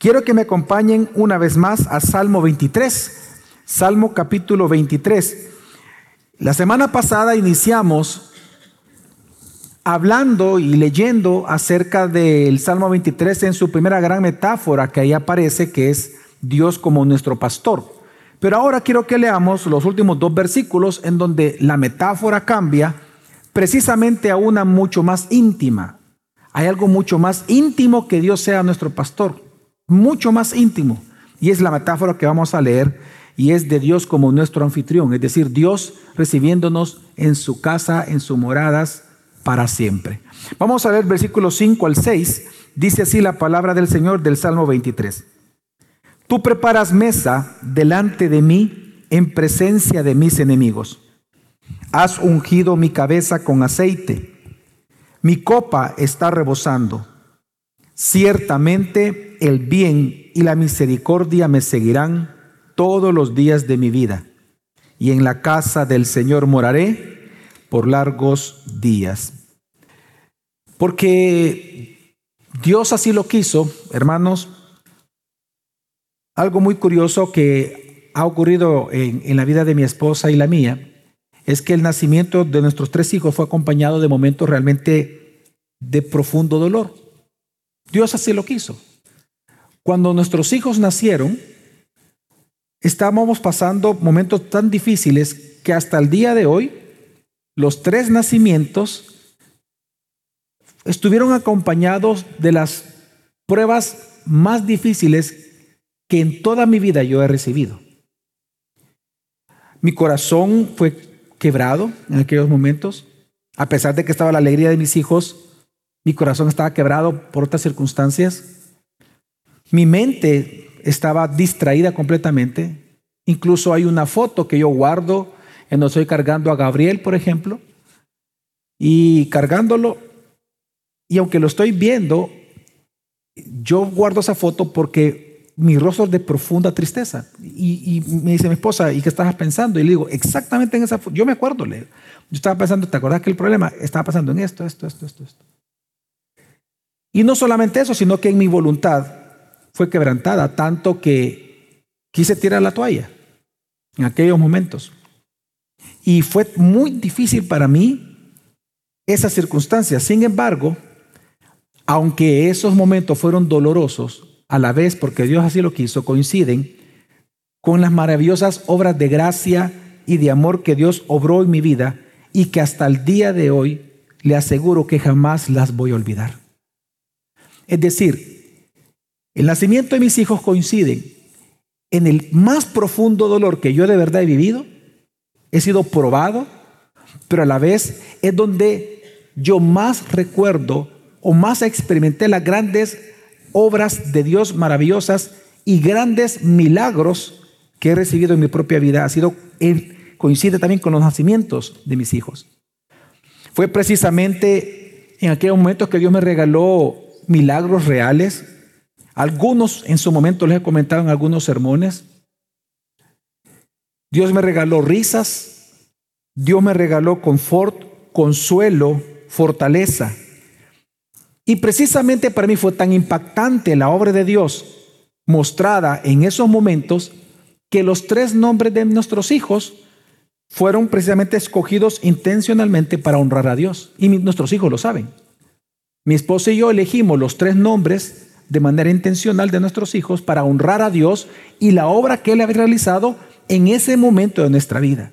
Quiero que me acompañen una vez más a Salmo 23, Salmo capítulo 23. La semana pasada iniciamos hablando y leyendo acerca del Salmo 23 en su primera gran metáfora que ahí aparece, que es Dios como nuestro pastor. Pero ahora quiero que leamos los últimos dos versículos en donde la metáfora cambia precisamente a una mucho más íntima. Hay algo mucho más íntimo que Dios sea nuestro pastor, mucho más íntimo. Y es la metáfora que vamos a leer y es de Dios como nuestro anfitrión, es decir, Dios recibiéndonos en su casa, en sus moradas para siempre. Vamos a ver versículos 5 al 6, dice así la palabra del Señor del Salmo 23. Tú preparas mesa delante de mí en presencia de mis enemigos. Has ungido mi cabeza con aceite. Mi copa está rebosando. Ciertamente el bien y la misericordia me seguirán todos los días de mi vida, y en la casa del Señor moraré por largos días. Porque Dios así lo quiso, hermanos. Algo muy curioso que ha ocurrido en, en la vida de mi esposa y la mía es que el nacimiento de nuestros tres hijos fue acompañado de momentos realmente de profundo dolor. Dios así lo quiso. Cuando nuestros hijos nacieron, estábamos pasando momentos tan difíciles que hasta el día de hoy los tres nacimientos estuvieron acompañados de las pruebas más difíciles que en toda mi vida yo he recibido. Mi corazón fue quebrado en aquellos momentos. A pesar de que estaba la alegría de mis hijos, mi corazón estaba quebrado por otras circunstancias. Mi mente estaba distraída completamente. Incluso hay una foto que yo guardo en donde estoy cargando a Gabriel, por ejemplo, y cargándolo. Y aunque lo estoy viendo, yo guardo esa foto porque mi rostro de profunda tristeza. Y, me dice mi esposa, ¿y qué estabas pensando? Y le digo, exactamente en esa, yo me acuerdo, le, yo estaba pensando, ¿te acuerdas que el problema estaba pasando en esto, esto, esto, esto, esto? Y no solamente eso, sino que en mi voluntad fue quebrantada, tanto que quise tirar la toalla en aquellos momentos. Y fue muy difícil para mí esa circunstancia. Sin embargo, aunque esos momentos fueron dolorosos, a la vez, porque Dios así lo quiso, coinciden con las maravillosas obras de gracia y de amor que Dios obró en mi vida y que hasta el día de hoy le aseguro que jamás las voy a olvidar. Es decir, el nacimiento de mis hijos coinciden en el más profundo dolor que yo de verdad he vivido, he sido probado, pero a la vez es donde yo más recuerdo o más experimenté las grandes obras de Dios maravillosas y grandes milagros que he recibido en mi propia vida. Ha sido, coincide también con los nacimientos de mis hijos. Fue precisamente en aquellos momentos que Dios me regaló milagros reales. Algunos en su momento les he comentado en algunos sermones. Dios me regaló risas, Dios me regaló confort, consuelo, fortaleza. Y precisamente para mí fue tan impactante la obra de Dios mostrada en esos momentos que los tres nombres de nuestros hijos fueron precisamente escogidos intencionalmente para honrar a Dios. Y nuestros hijos lo saben. Mi esposa y yo elegimos los tres nombres de manera intencional de nuestros hijos para honrar a Dios y la obra que Él había realizado en ese momento de nuestra vida.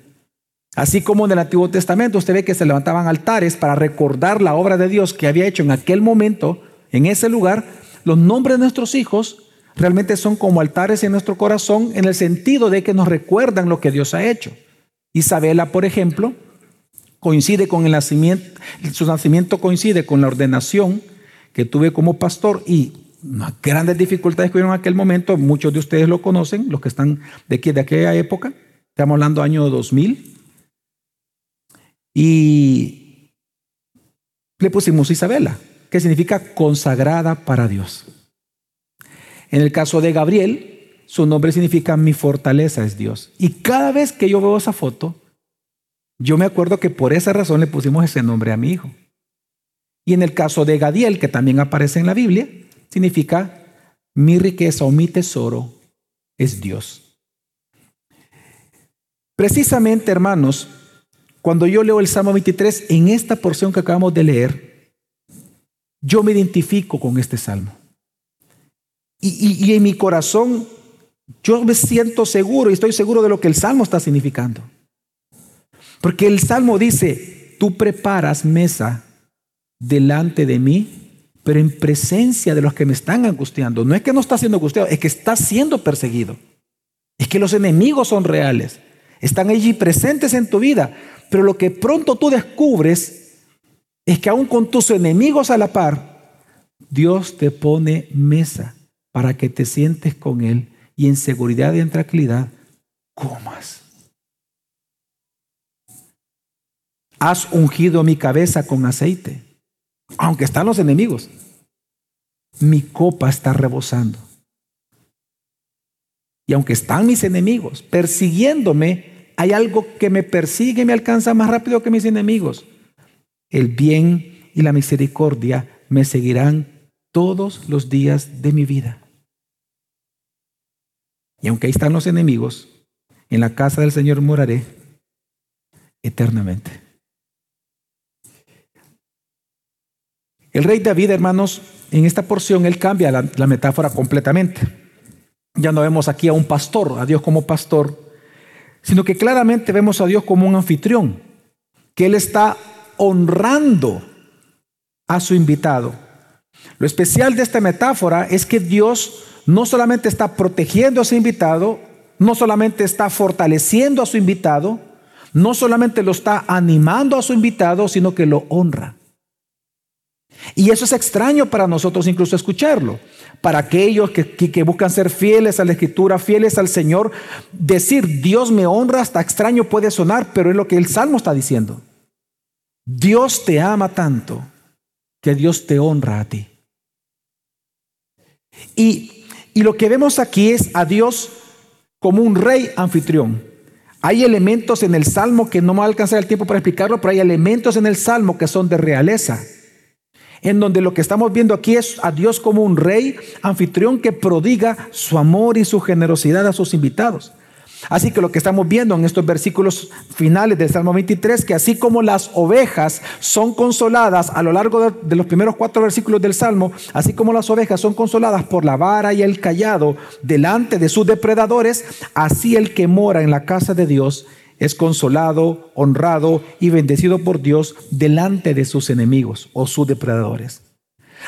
Así como en el Antiguo Testamento usted ve que se levantaban altares para recordar la obra de Dios que había hecho en aquel momento, en ese lugar, los nombres de nuestros hijos realmente son como altares en nuestro corazón en el sentido de que nos recuerdan lo que Dios ha hecho. Isabela, por ejemplo, coincide con el nacimiento, su nacimiento coincide con la ordenación que tuve como pastor y las grandes dificultades que hubieron en aquel momento, muchos de ustedes lo conocen, los que están de, aquí, de aquella época, estamos hablando año 2000, y le pusimos Isabela, que significa consagrada para Dios. En el caso de Gabriel, su nombre significa mi fortaleza es Dios. Y cada vez que yo veo esa foto, yo me acuerdo que por esa razón le pusimos ese nombre a mi hijo. Y en el caso de Gadiel, que también aparece en la Biblia, significa mi riqueza o mi tesoro es Dios. Precisamente, hermanos, cuando yo leo el Salmo 23, en esta porción que acabamos de leer, yo me identifico con este salmo. Y, en mi corazón yo me siento seguro y estoy seguro de lo que el salmo está significando. Porque el salmo dice, tú preparas mesa delante de mí, pero en presencia de los que me están angustiando. No es que no está siendo angustiado, es que está siendo perseguido. Es que los enemigos son reales. Están allí presentes en tu vida. Pero lo que pronto tú descubres es que aún con tus enemigos a la par, Dios te pone mesa para que te sientes con Él y en seguridad y en tranquilidad comas. Has ungido mi cabeza con aceite, aunque están los enemigos. Mi copa está rebosando. Y aunque están mis enemigos persiguiéndome, hay algo que me persigue y me alcanza más rápido que mis enemigos. El bien y la misericordia me seguirán todos los días de mi vida. Y aunque ahí están los enemigos, en la casa del Señor moraré eternamente. El rey David, hermanos, en esta porción él cambia la, metáfora completamente. Ya no vemos aquí a un pastor, a Dios como pastor, sino que claramente vemos a Dios como un anfitrión, que él está honrando a su invitado. Lo especial de esta metáfora es que Dios no solamente está protegiendo a su invitado, no solamente está fortaleciendo a su invitado, no solamente lo está animando a su invitado, sino que lo honra. Y eso es extraño para nosotros incluso escucharlo. Para aquellos que, que, buscan ser fieles a la escritura, fieles al Señor, decir Dios me honra hasta extraño puede sonar, pero es lo que el Salmo está diciendo. Dios te ama tanto que Dios te honra a ti. Y y lo que vemos aquí es a Dios como un rey anfitrión. Hay elementos en el Salmo que no me va a alcanzar el tiempo para explicarlo, pero hay elementos en el Salmo que son de realeza. En donde lo que estamos viendo aquí es a Dios como un rey anfitrión que prodiga su amor y su generosidad a sus invitados. Así que lo que estamos viendo en estos versículos finales del Salmo 23, que así como las ovejas son consoladas a lo largo de, los primeros cuatro versículos del Salmo, así como las ovejas son consoladas por la vara y el callado delante de sus depredadores, así el que mora en la casa de Dios es consolado, honrado y bendecido por Dios delante de sus enemigos o sus depredadores.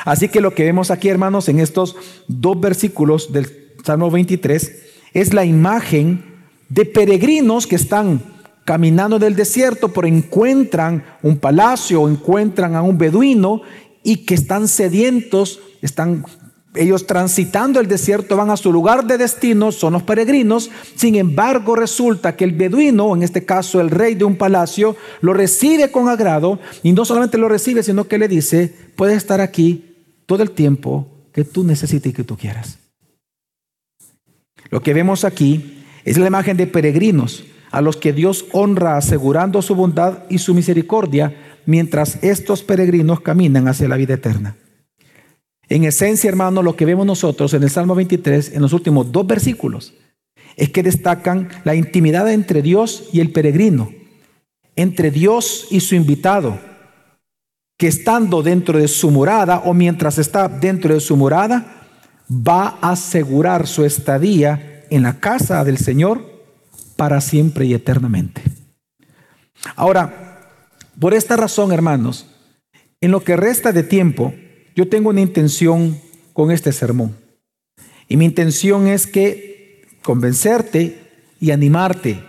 Así que lo que vemos aquí, hermanos, en estos dos versículos del Salmo 23, es la imagen de peregrinos que están caminando en el desierto, pero encuentran un palacio, encuentran a un beduino y que están sedientos, están ellos transitando el desierto, van a su lugar de destino, son los peregrinos. Sin embargo, resulta que el beduino, en este caso el rey de un palacio, lo recibe con agrado y no solamente lo recibe, sino que le dice, puedes estar aquí todo el tiempo que tú necesites y que tú quieras. Lo que vemos aquí es la imagen de peregrinos a los que Dios honra asegurando su bondad y su misericordia mientras estos peregrinos caminan hacia la vida eterna. En esencia, hermano, lo que vemos nosotros en el Salmo 23, en los últimos dos versículos, es que destacan la intimidad entre Dios y el peregrino, entre Dios y su invitado, que estando dentro de su morada o mientras está dentro de su morada, va a asegurar su estadía en la casa del Señor para siempre y eternamente. Ahora, por esta razón, hermanos, en lo que resta de tiempo, yo tengo una intención con este sermón. Y mi intención es que convencerte y animarte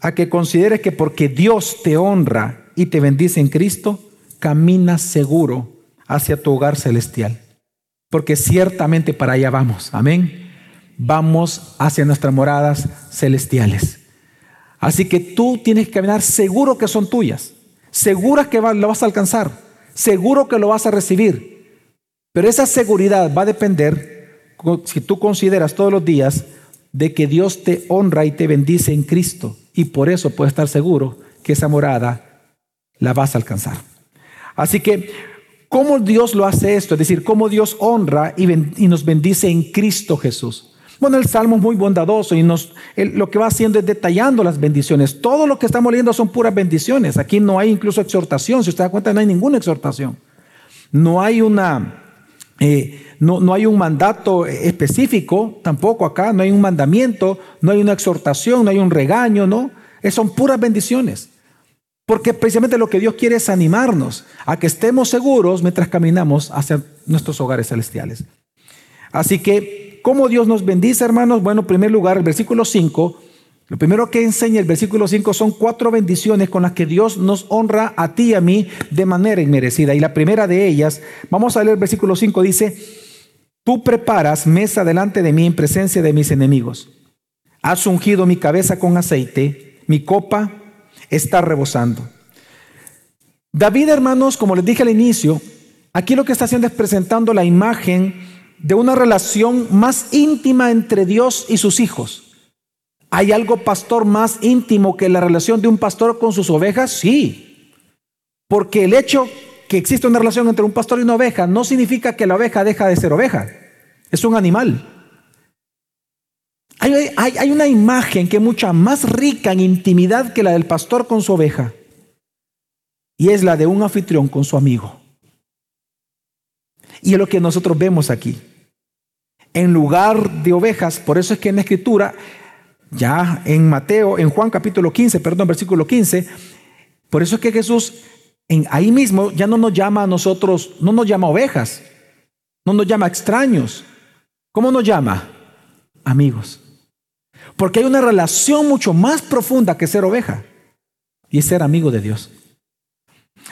a que consideres que porque Dios te honra y te bendice en Cristo, caminas seguro hacia tu hogar celestial. Porque ciertamente para allá vamos. Amén vamos hacia nuestras moradas celestiales. Así que tú tienes que caminar seguro que son tuyas, segura que lo vas a alcanzar, seguro que lo vas a recibir. Pero esa seguridad va a depender, si tú consideras todos los días, de que Dios te honra y te bendice en Cristo. Y por eso puedes estar seguro que esa morada la vas a alcanzar. Así que ¿Cómo Dios lo hace esto? Es decir, cómo Dios honra y, nos bendice en Cristo Jesús. Bueno, el Salmo es muy bondadoso y nos, lo que va haciendo es detallando las bendiciones. Todo lo que estamos leyendo son puras bendiciones. Aquí no hay incluso exhortación. Si usted da cuenta, no hay ninguna exhortación. No hay una, eh, no, no, hay un mandato específico tampoco acá. No hay un mandamiento, no hay una exhortación, no hay un regaño, no. son puras bendiciones. Porque precisamente lo que Dios quiere es animarnos a que estemos seguros mientras caminamos hacia nuestros hogares celestiales. Así que ¿Cómo Dios nos bendice, hermanos? Bueno, en primer lugar, el versículo 5, lo primero que enseña el versículo 5 son cuatro bendiciones con las que Dios nos honra a ti y a mí de manera inmerecida. Y la primera de ellas, vamos a leer el versículo 5, dice, tú preparas mesa delante de mí en presencia de mis enemigos. Has ungido mi cabeza con aceite, mi copa está rebosando. David, hermanos, como les dije al inicio, aquí lo que está haciendo es presentando la imagen de una relación más íntima entre Dios y sus hijos. ¿Hay algo, pastor, más íntimo que la relación de un pastor con sus ovejas? Sí. Porque el hecho que existe una relación entre un pastor y una oveja no significa que la oveja deja de ser oveja. Es un animal. Hay, hay, una imagen que es mucha más rica en intimidad que la del pastor con su oveja. Y es la de un anfitrión con su amigo. Y es lo que nosotros vemos aquí en lugar de ovejas. Por eso es que en la escritura, ya en Mateo, en Juan capítulo 15, perdón, versículo 15, por eso es que Jesús en, ahí mismo ya no nos llama a nosotros, no nos llama ovejas, no nos llama extraños. ¿Cómo nos llama? Amigos. Porque hay una relación mucho más profunda que ser oveja y es ser amigo de Dios.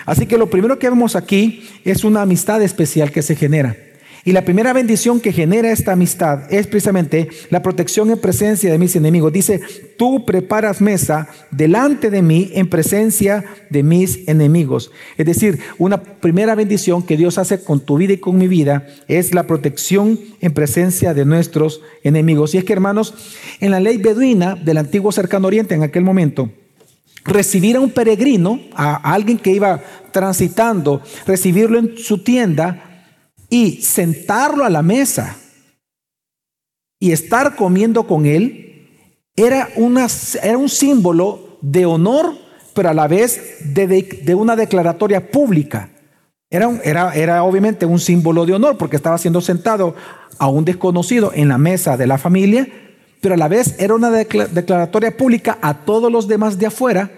Así que lo primero que vemos aquí es una amistad especial que se genera. Y la primera bendición que genera esta amistad es precisamente la protección en presencia de mis enemigos. Dice, tú preparas mesa delante de mí en presencia de mis enemigos. Es decir, una primera bendición que Dios hace con tu vida y con mi vida es la protección en presencia de nuestros enemigos. Y es que, hermanos, en la ley beduina del antiguo cercano oriente en aquel momento, recibir a un peregrino, a alguien que iba transitando, recibirlo en su tienda, y sentarlo a la mesa y estar comiendo con él era, una, era un símbolo de honor, pero a la vez de, una declaratoria pública. Era, era, era, obviamente un símbolo de honor porque estaba siendo sentado a un desconocido en la mesa de la familia, pero a la vez era una declaratoria pública a todos los demás de afuera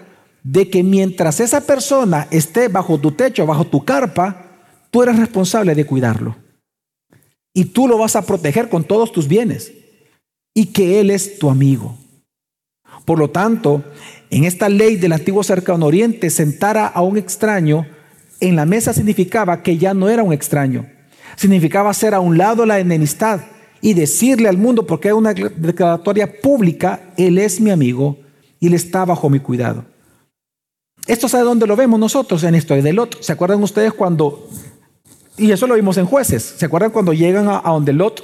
de que mientras esa persona esté bajo tu techo, bajo tu carpa, Tú eres responsable de cuidarlo. Y tú lo vas a proteger con todos tus bienes. Y que Él es tu amigo. Por lo tanto, en esta ley del antiguo cercano oriente, sentar a un extraño en la mesa significaba que ya no era un extraño. Significaba hacer a un lado la enemistad y decirle al mundo, porque es una declaratoria pública, Él es mi amigo y Él está bajo mi cuidado. Esto sabe dónde lo vemos nosotros en esto de Lot. ¿Se acuerdan ustedes cuando y eso lo vimos en jueces. ¿Se acuerdan cuando llegan a, donde Lot?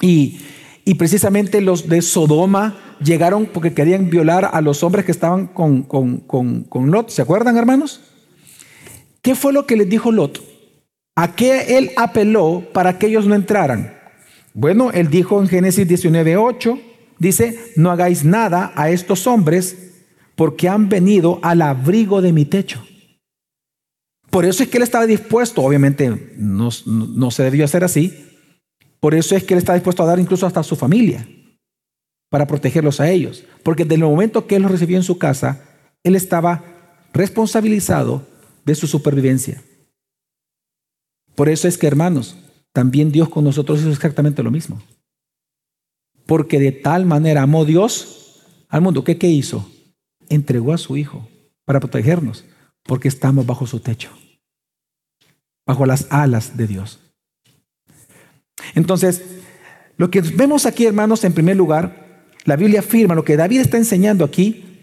Y, y, precisamente los de Sodoma llegaron porque querían violar a los hombres que estaban con, con, con, con Lot. ¿Se acuerdan, hermanos? ¿Qué fue lo que les dijo Lot? ¿A qué él apeló para que ellos no entraran? Bueno, él dijo en Génesis 19:8, dice, no hagáis nada a estos hombres porque han venido al abrigo de mi techo. Por eso es que él estaba dispuesto, obviamente no, se debió hacer así, por eso es que él está dispuesto a dar incluso hasta a su familia para protegerlos a ellos. Porque desde el momento que él los recibió en su casa, él estaba responsabilizado de su supervivencia. Por eso es que, hermanos, también Dios con nosotros hizo exactamente lo mismo. Porque de tal manera amó Dios al mundo. ¿Qué, qué hizo? Entregó a su Hijo para protegernos, porque estamos bajo su techo bajo las alas de Dios. Entonces, lo que vemos aquí, hermanos, en primer lugar, la Biblia afirma, lo que David está enseñando aquí,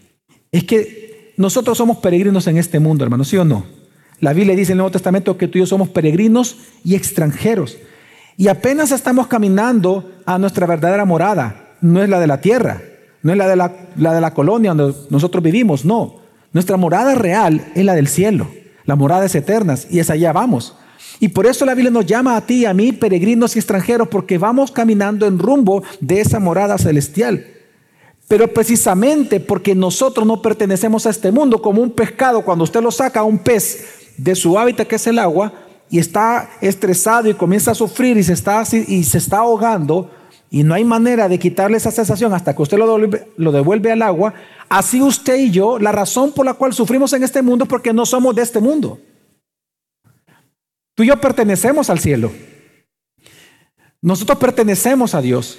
es que nosotros somos peregrinos en este mundo, hermanos, ¿sí o no? La Biblia dice en el Nuevo Testamento que tú y yo somos peregrinos y extranjeros. Y apenas estamos caminando a nuestra verdadera morada. No es la de la tierra, no es la de la, la de la colonia donde nosotros vivimos, no. Nuestra morada real es la del cielo. Las moradas eternas y es allá vamos. Y por eso la Biblia nos llama a ti y a mí, peregrinos y extranjeros, porque vamos caminando en rumbo de esa morada celestial. Pero precisamente porque nosotros no pertenecemos a este mundo, como un pescado, cuando usted lo saca a un pez de su hábitat que es el agua, y está estresado y comienza a sufrir y se está, y se está ahogando, y no hay manera de quitarle esa sensación hasta que usted lo devuelve, lo devuelve al agua, así usted y yo, la razón por la cual sufrimos en este mundo es porque no somos de este mundo. Tú y yo pertenecemos al cielo. Nosotros pertenecemos a Dios.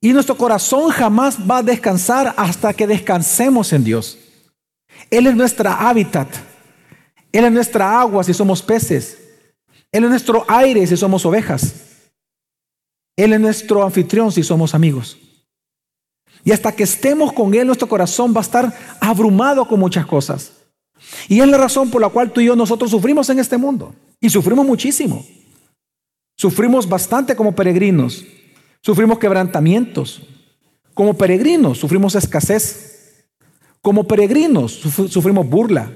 Y nuestro corazón jamás va a descansar hasta que descansemos en Dios. Él es nuestra hábitat. Él es nuestra agua si somos peces. Él es nuestro aire si somos ovejas. Él es nuestro anfitrión si somos amigos. Y hasta que estemos con Él, nuestro corazón va a estar abrumado con muchas cosas. Y es la razón por la cual tú y yo nosotros sufrimos en este mundo. Y sufrimos muchísimo. Sufrimos bastante como peregrinos. Sufrimos quebrantamientos. Como peregrinos sufrimos escasez. Como peregrinos sufrimos burla.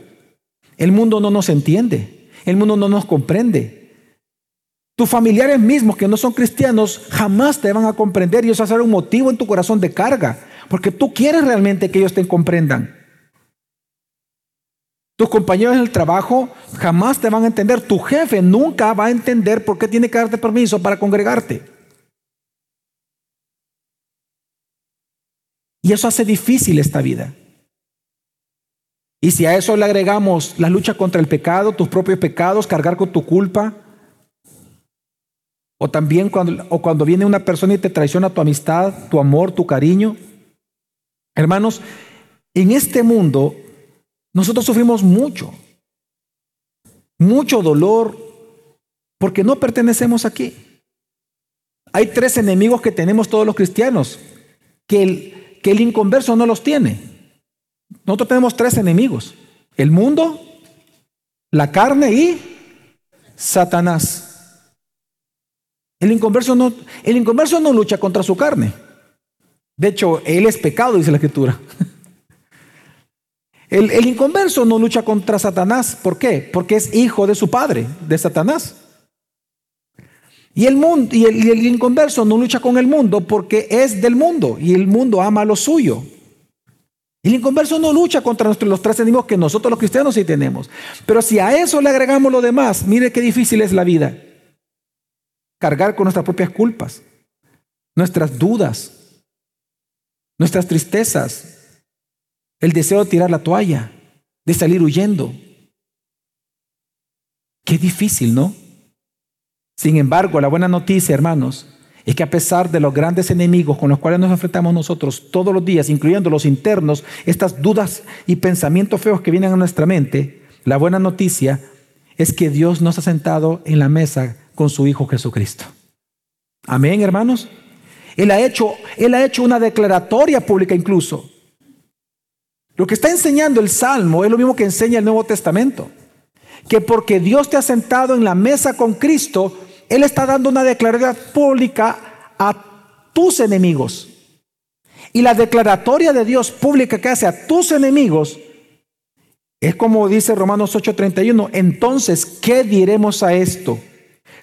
El mundo no nos entiende. El mundo no nos comprende. Tus familiares mismos que no son cristianos jamás te van a comprender y eso va a ser un motivo en tu corazón de carga. Porque tú quieres realmente que ellos te comprendan. Tus compañeros en el trabajo jamás te van a entender. Tu jefe nunca va a entender por qué tiene que darte permiso para congregarte. Y eso hace difícil esta vida. Y si a eso le agregamos la lucha contra el pecado, tus propios pecados, cargar con tu culpa, o también cuando, o cuando viene una persona y te traiciona tu amistad, tu amor, tu cariño. Hermanos, en este mundo nosotros sufrimos mucho, mucho dolor, porque no pertenecemos aquí. Hay tres enemigos que tenemos todos los cristianos, que el, que el inconverso no los tiene. Nosotros tenemos tres enemigos. El mundo, la carne y Satanás. El inconverso no, el no lucha contra su carne. De hecho, él es pecado, dice la escritura. El, el, inconverso no lucha contra Satanás. ¿Por qué? Porque es hijo de su padre, de Satanás. Y el, mundo, y el, inconverso no lucha con el mundo porque es del mundo y el mundo ama lo suyo. El inconverso no lucha contra nuestros, los tres enemigos que nosotros los cristianos sí tenemos. Pero si a eso le agregamos lo demás, mire qué difícil es la vida. Cargar con nuestras propias culpas, nuestras dudas, nuestras tristezas, el deseo de tirar la toalla, de salir huyendo. Qué difícil, ¿no? Sin embargo, la buena noticia, hermanos, es que a pesar de los grandes enemigos con los cuales nos enfrentamos nosotros todos los días, incluyendo los internos, estas dudas y pensamientos feos que vienen a nuestra mente, la buena noticia es que Dios nos ha sentado en la mesa con su Hijo Jesucristo. Amén, hermanos. Él ha hecho, él ha hecho una declaratoria pública incluso. Lo que está enseñando el Salmo es lo mismo que enseña el Nuevo Testamento. Que porque Dios te ha sentado en la mesa con Cristo, él está dando una declaración pública a tus enemigos. Y la declaratoria de Dios pública que hace a tus enemigos es como dice Romanos 8:31. Entonces, ¿qué diremos a esto?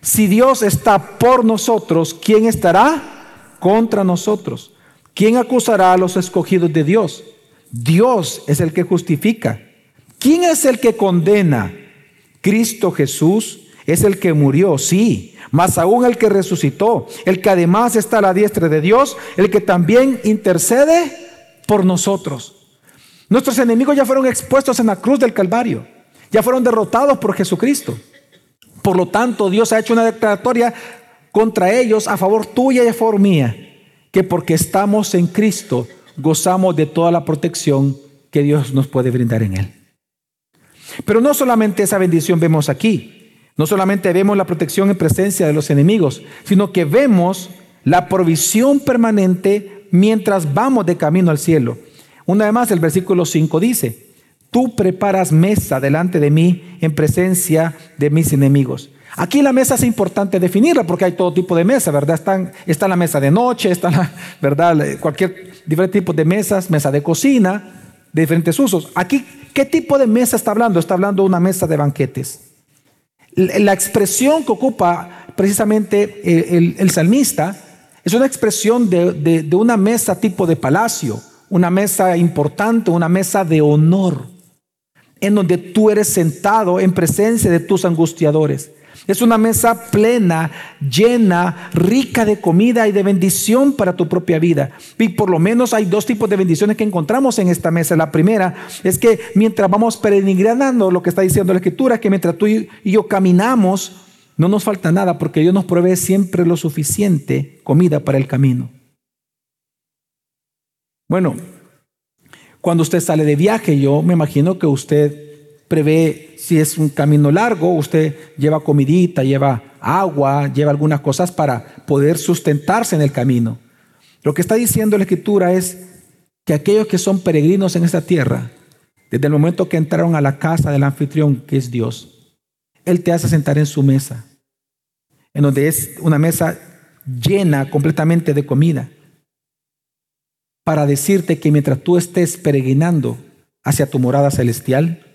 Si Dios está por nosotros, ¿quién estará contra nosotros? ¿Quién acusará a los escogidos de Dios? Dios es el que justifica. ¿Quién es el que condena? Cristo Jesús es el que murió, sí, más aún el que resucitó, el que además está a la diestra de Dios, el que también intercede por nosotros. Nuestros enemigos ya fueron expuestos en la cruz del Calvario, ya fueron derrotados por Jesucristo. Por lo tanto, Dios ha hecho una declaratoria contra ellos a favor tuya y a favor mía, que porque estamos en Cristo gozamos de toda la protección que Dios nos puede brindar en Él. Pero no solamente esa bendición vemos aquí, no solamente vemos la protección en presencia de los enemigos, sino que vemos la provisión permanente mientras vamos de camino al cielo. Una vez más, el versículo 5 dice, tú preparas mesa delante de mí en presencia de mis enemigos. Aquí la mesa es importante definirla porque hay todo tipo de mesa, ¿verdad? Está la mesa de noche, está la, ¿verdad? Cualquier diferente tipo de mesas, mesa de cocina, de diferentes usos. Aquí, ¿qué tipo de mesa está hablando? Está hablando de una mesa de banquetes. La expresión que ocupa precisamente el, salmista es una expresión de, una mesa tipo de palacio, una mesa importante, una mesa de honor, en donde tú eres sentado en presencia de tus angustiadores. Es una mesa plena, llena, rica de comida y de bendición para tu propia vida. Y por lo menos hay dos tipos de bendiciones que encontramos en esta mesa. La primera es que mientras vamos peregrinando, lo que está diciendo la Escritura, que mientras tú y yo caminamos, no nos falta nada porque Dios nos provee siempre lo suficiente comida para el camino. Bueno, cuando usted sale de viaje, yo me imagino que usted prevé, si es un camino largo, usted lleva comidita, lleva agua, lleva algunas cosas para poder sustentarse en el camino. Lo que está diciendo la escritura es que aquellos que son peregrinos en esta tierra, desde el momento que entraron a la casa del anfitrión, que es Dios, Él te hace sentar en su mesa, en donde es una mesa llena completamente de comida, para decirte que mientras tú estés peregrinando hacia tu morada celestial,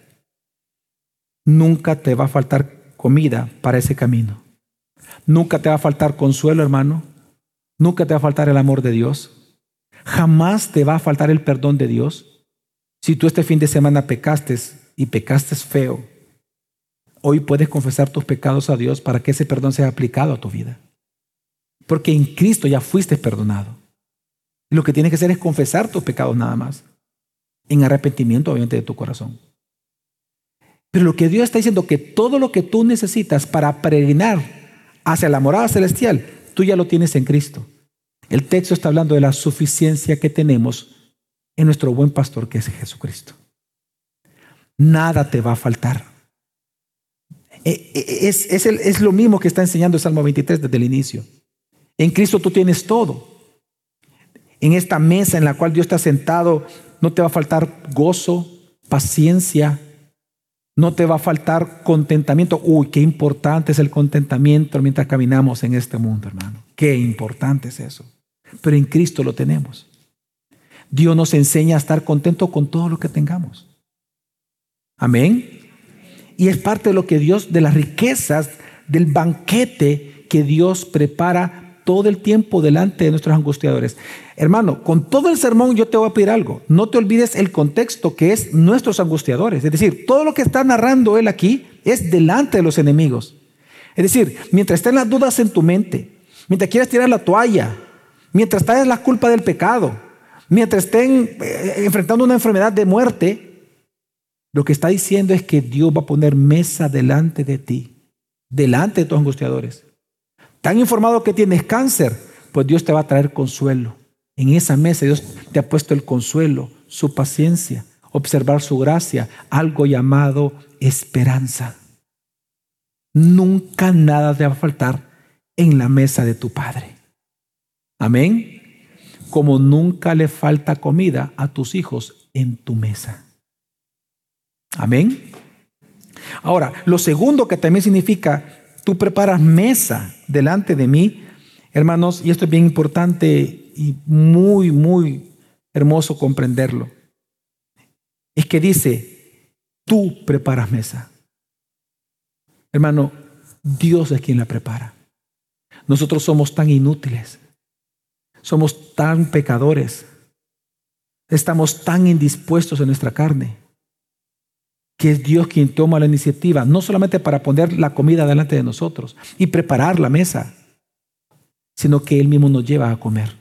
nunca te va a faltar comida para ese camino. Nunca te va a faltar consuelo, hermano. Nunca te va a faltar el amor de Dios. Jamás te va a faltar el perdón de Dios. Si tú este fin de semana pecaste y pecaste feo, hoy puedes confesar tus pecados a Dios para que ese perdón sea aplicado a tu vida. Porque en Cristo ya fuiste perdonado. Lo que tienes que hacer es confesar tus pecados nada más. En arrepentimiento, obviamente, de tu corazón. Pero lo que Dios está diciendo que todo lo que tú necesitas para peregrinar hacia la morada celestial, tú ya lo tienes en Cristo. El texto está hablando de la suficiencia que tenemos en nuestro buen pastor que es Jesucristo. Nada te va a faltar. E, e, es, es, lo mismo que está enseñando el Salmo 23 desde el inicio. En Cristo tú tienes todo. En esta mesa en la cual Dios está sentado, no te va a faltar gozo, paciencia, no te va a faltar contentamiento. Uy, qué importante es el contentamiento mientras caminamos en este mundo, hermano. Qué importante es eso. Pero en Cristo lo tenemos. Dios nos enseña a estar contento con todo lo que tengamos. Amén. Y es parte de lo que Dios, de las riquezas, del banquete que Dios prepara todo el tiempo delante de nuestros angustiadores. Hermano, con todo el sermón yo te voy a pedir algo. No te olvides el contexto que es nuestros angustiadores. Es decir, todo lo que está narrando él aquí es delante de los enemigos. Es decir, mientras estén las dudas en tu mente, mientras quieras tirar la toalla, mientras estás en la culpa del pecado, mientras estén eh, enfrentando una enfermedad de muerte, lo que está diciendo es que Dios va a poner mesa delante de ti, delante de tus angustiadores. Tan informado que tienes cáncer, pues Dios te va a traer consuelo. En esa mesa Dios te ha puesto el consuelo, su paciencia, observar su gracia, algo llamado esperanza. Nunca nada te va a faltar en la mesa de tu Padre. Amén. Como nunca le falta comida a tus hijos en tu mesa. Amén. Ahora, lo segundo que también significa Tú preparas mesa delante de mí, hermanos, y esto es bien importante y muy, muy hermoso comprenderlo. Es que dice, tú preparas mesa. Hermano, Dios es quien la prepara. Nosotros somos tan inútiles, somos tan pecadores, estamos tan indispuestos en nuestra carne que es Dios quien toma la iniciativa, no solamente para poner la comida delante de nosotros y preparar la mesa, sino que Él mismo nos lleva a comer.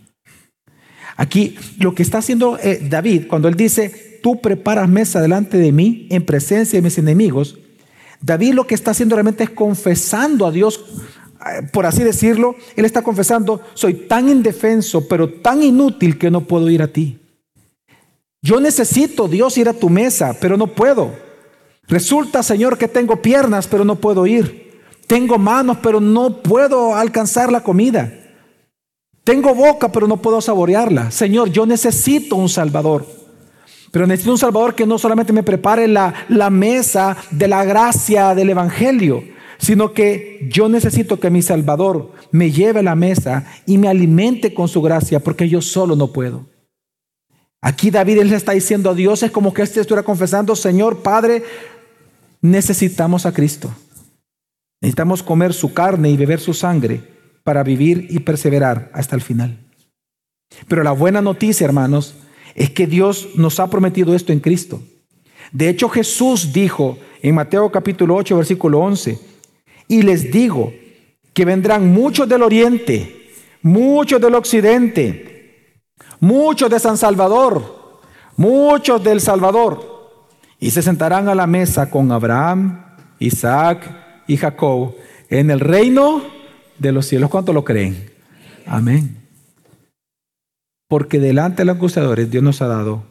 Aquí lo que está haciendo eh, David, cuando él dice, tú preparas mesa delante de mí en presencia de mis enemigos, David lo que está haciendo realmente es confesando a Dios, eh, por así decirlo, él está confesando, soy tan indefenso, pero tan inútil que no puedo ir a ti. Yo necesito, Dios, ir a tu mesa, pero no puedo. Resulta, Señor, que tengo piernas, pero no puedo ir. Tengo manos, pero no puedo alcanzar la comida. Tengo boca, pero no puedo saborearla. Señor, yo necesito un Salvador. Pero necesito un Salvador que no solamente me prepare la, la mesa de la gracia del Evangelio, sino que yo necesito que mi Salvador me lleve a la mesa y me alimente con su gracia, porque yo solo no puedo. Aquí David le está diciendo a Dios, es como que este estuviera confesando, Señor Padre, necesitamos a Cristo. Necesitamos comer su carne y beber su sangre para vivir y perseverar hasta el final. Pero la buena noticia, hermanos, es que Dios nos ha prometido esto en Cristo. De hecho, Jesús dijo en Mateo capítulo 8, versículo 11, y les digo que vendrán muchos del oriente, muchos del occidente, muchos de San Salvador, muchos del Salvador, y se sentarán a la mesa con Abraham, Isaac y Jacob en el reino de los cielos. ¿Cuánto lo creen? Amén. Porque delante de los acusadores Dios nos ha dado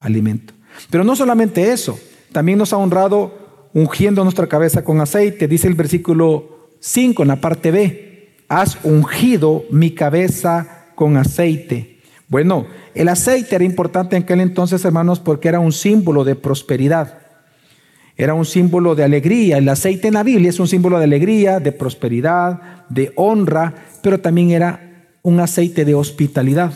alimento. Pero no solamente eso, también nos ha honrado ungiendo nuestra cabeza con aceite. Dice el versículo 5 en la parte B, has ungido mi cabeza con aceite. Bueno, el aceite era importante en aquel entonces, hermanos, porque era un símbolo de prosperidad. Era un símbolo de alegría. El aceite en la Biblia es un símbolo de alegría, de prosperidad, de honra, pero también era un aceite de hospitalidad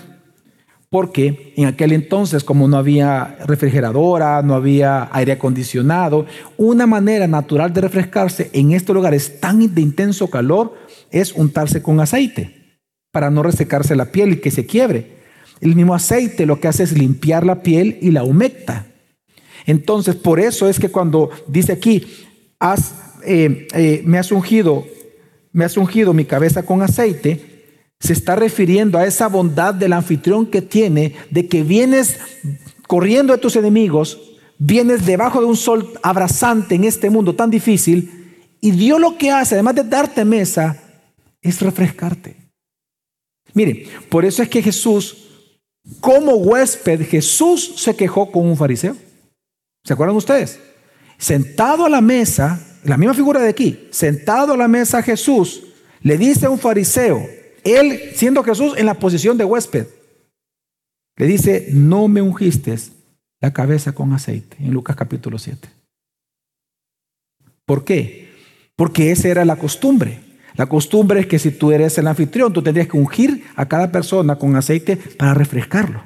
porque en aquel entonces, como no había refrigeradora, no había aire acondicionado, una manera natural de refrescarse en estos lugares tan de intenso calor es untarse con aceite para no resecarse la piel y que se quiebre. El mismo aceite lo que hace es limpiar la piel y la humecta. Entonces, por eso es que cuando dice aquí, eh, eh, me has ungido, me has ungido mi cabeza con aceite, se está refiriendo a esa bondad del anfitrión que tiene de que vienes corriendo de tus enemigos, vienes debajo de un sol abrasante en este mundo tan difícil y Dios lo que hace, además de darte mesa, es refrescarte. Mire, por eso es que Jesús, como huésped, Jesús se quejó con un fariseo. ¿Se acuerdan ustedes? Sentado a la mesa, la misma figura de aquí, sentado a la mesa Jesús, le dice a un fariseo, él, siendo Jesús en la posición de huésped, le dice, no me ungiste la cabeza con aceite, en Lucas capítulo 7. ¿Por qué? Porque esa era la costumbre. La costumbre es que si tú eres el anfitrión, tú tendrías que ungir a cada persona con aceite para refrescarlo.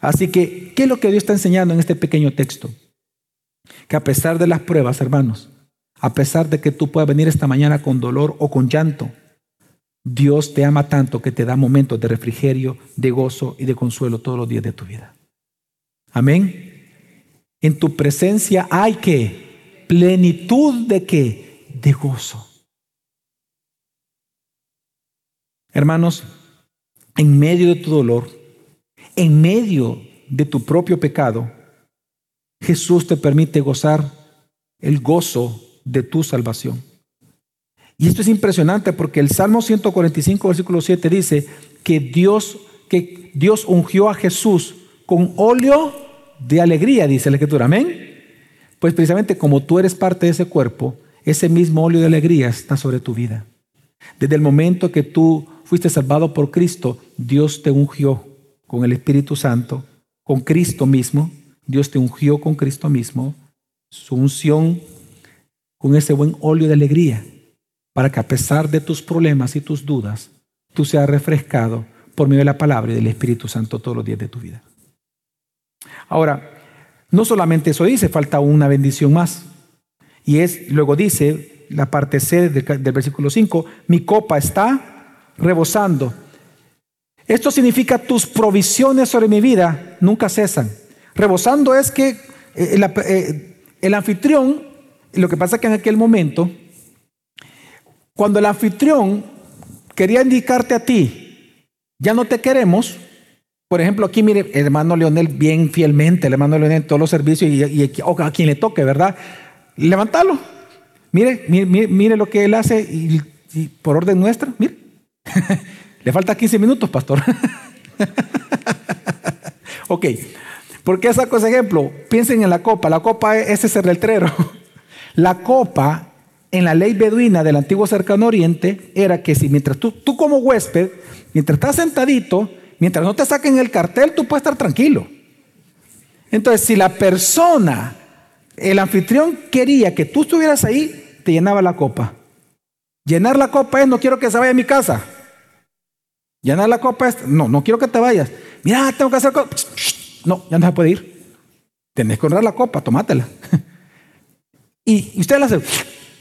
Así que, ¿qué es lo que Dios está enseñando en este pequeño texto? Que a pesar de las pruebas, hermanos, a pesar de que tú puedas venir esta mañana con dolor o con llanto, Dios te ama tanto que te da momentos de refrigerio, de gozo y de consuelo todos los días de tu vida. Amén. En tu presencia hay que plenitud de qué? De gozo. Hermanos, en medio de tu dolor, en medio de tu propio pecado, Jesús te permite gozar el gozo de tu salvación. Y esto es impresionante porque el Salmo 145, versículo 7 dice que Dios, que Dios ungió a Jesús con óleo de alegría, dice la Escritura. Amén. Pues precisamente como tú eres parte de ese cuerpo, ese mismo óleo de alegría está sobre tu vida. Desde el momento que tú fuiste salvado por Cristo, Dios te ungió con el Espíritu Santo, con Cristo mismo. Dios te ungió con Cristo mismo, su unción con ese buen óleo de alegría para que a pesar de tus problemas y tus dudas, tú seas refrescado por medio de la palabra y del Espíritu Santo todos los días de tu vida. Ahora, no solamente eso dice, falta una bendición más. Y es, luego dice, la parte C del, versículo 5, mi copa está rebosando. Esto significa tus provisiones sobre mi vida nunca cesan. Rebosando es que eh, el, eh, el anfitrión, lo que pasa es que en aquel momento, cuando el anfitrión quería indicarte a ti, ya no te queremos, por ejemplo, aquí mire, el hermano Leonel bien fielmente, el hermano Leonel todos los servicios y, a quien le toque, ¿verdad? Levántalo. Mire, mire, mire lo que él hace y, por orden nuestra, mire. le falta 15 minutos, pastor. ok. ¿Por qué saco ese ejemplo? Piensen en la copa. La copa es ese letrero. La copa en la ley beduina del antiguo cercano oriente era que si mientras tú, tú como huésped, mientras estás sentadito, mientras no te saquen el cartel, tú puedes estar tranquilo. Entonces, si la persona, el anfitrión quería que tú estuvieras ahí, te llenaba la copa. Llenar la copa es no quiero que se vaya a mi casa. Llenar la copa no, no quiero que te vayas. Mira, tengo que hacer cosas. No, ya no se puede ir. Tenés que honrar la copa, tomátela. y usted la hace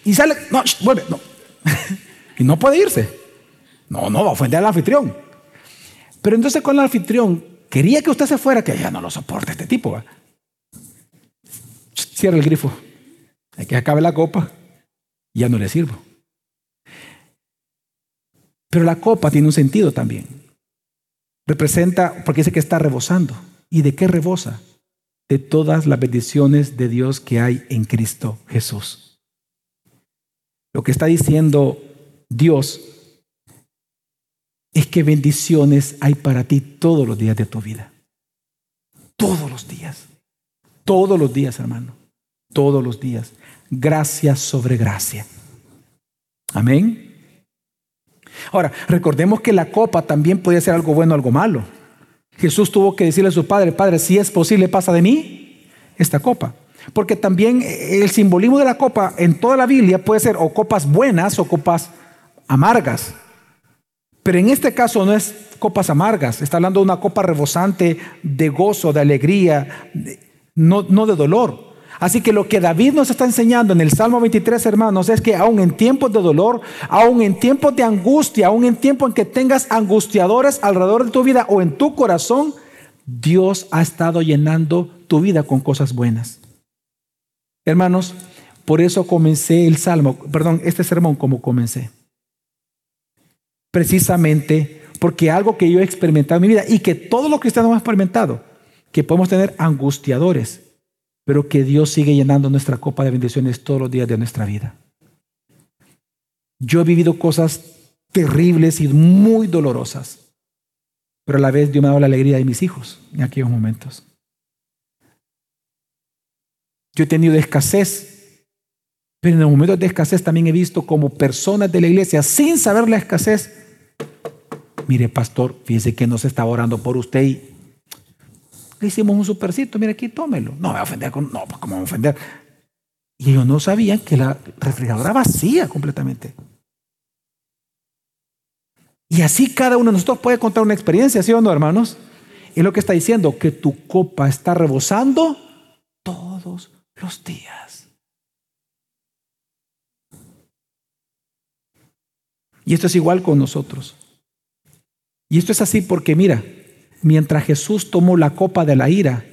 Y sale, no, vuelve, no. y no puede irse. No, no, va a ofender al anfitrión. Pero entonces con el anfitrión quería que usted se fuera, que ya no lo soporta este tipo. Cierra el grifo. Hay que acabe la copa. Ya no le sirvo. Pero la copa tiene un sentido también. Representa, porque dice que está rebosando. ¿Y de qué rebosa? De todas las bendiciones de Dios que hay en Cristo Jesús. Lo que está diciendo Dios es que bendiciones hay para ti todos los días de tu vida. Todos los días. Todos los días, hermano. Todos los días. Gracia sobre gracia. Amén. Ahora, recordemos que la copa también podía ser algo bueno o algo malo. Jesús tuvo que decirle a su padre, Padre, si es posible, pasa de mí esta copa. Porque también el simbolismo de la copa en toda la Biblia puede ser o copas buenas o copas amargas. Pero en este caso no es copas amargas, está hablando de una copa rebosante de gozo, de alegría, no, no de dolor. Así que lo que David nos está enseñando en el Salmo 23, hermanos, es que aún en tiempos de dolor, aún en tiempos de angustia, aún en tiempos en que tengas angustiadores alrededor de tu vida o en tu corazón, Dios ha estado llenando tu vida con cosas buenas. Hermanos, por eso comencé el Salmo, perdón, este sermón como comencé precisamente porque algo que yo he experimentado en mi vida y que todos los cristianos hemos experimentado, que podemos tener angustiadores, pero que Dios sigue llenando nuestra copa de bendiciones todos los días de nuestra vida. Yo he vivido cosas terribles y muy dolorosas, pero a la vez Dios me ha dado la alegría de mis hijos en aquellos momentos. Yo he tenido escasez, pero en los momentos de escasez también he visto como personas de la iglesia, sin saber la escasez, Mire, pastor, fíjese que nos estaba orando por usted y le hicimos un supercito. Mire, aquí tómelo. No me va a ofender. No, pues, ¿cómo me va a ofender? Y ellos no sabían que la refrigeradora vacía completamente. Y así cada uno de nosotros puede contar una experiencia, ¿sí o no, hermanos? Y lo que está diciendo, que tu copa está rebosando todos los días. Y esto es igual con nosotros. Y esto es así porque mira, mientras Jesús tomó la copa de la ira,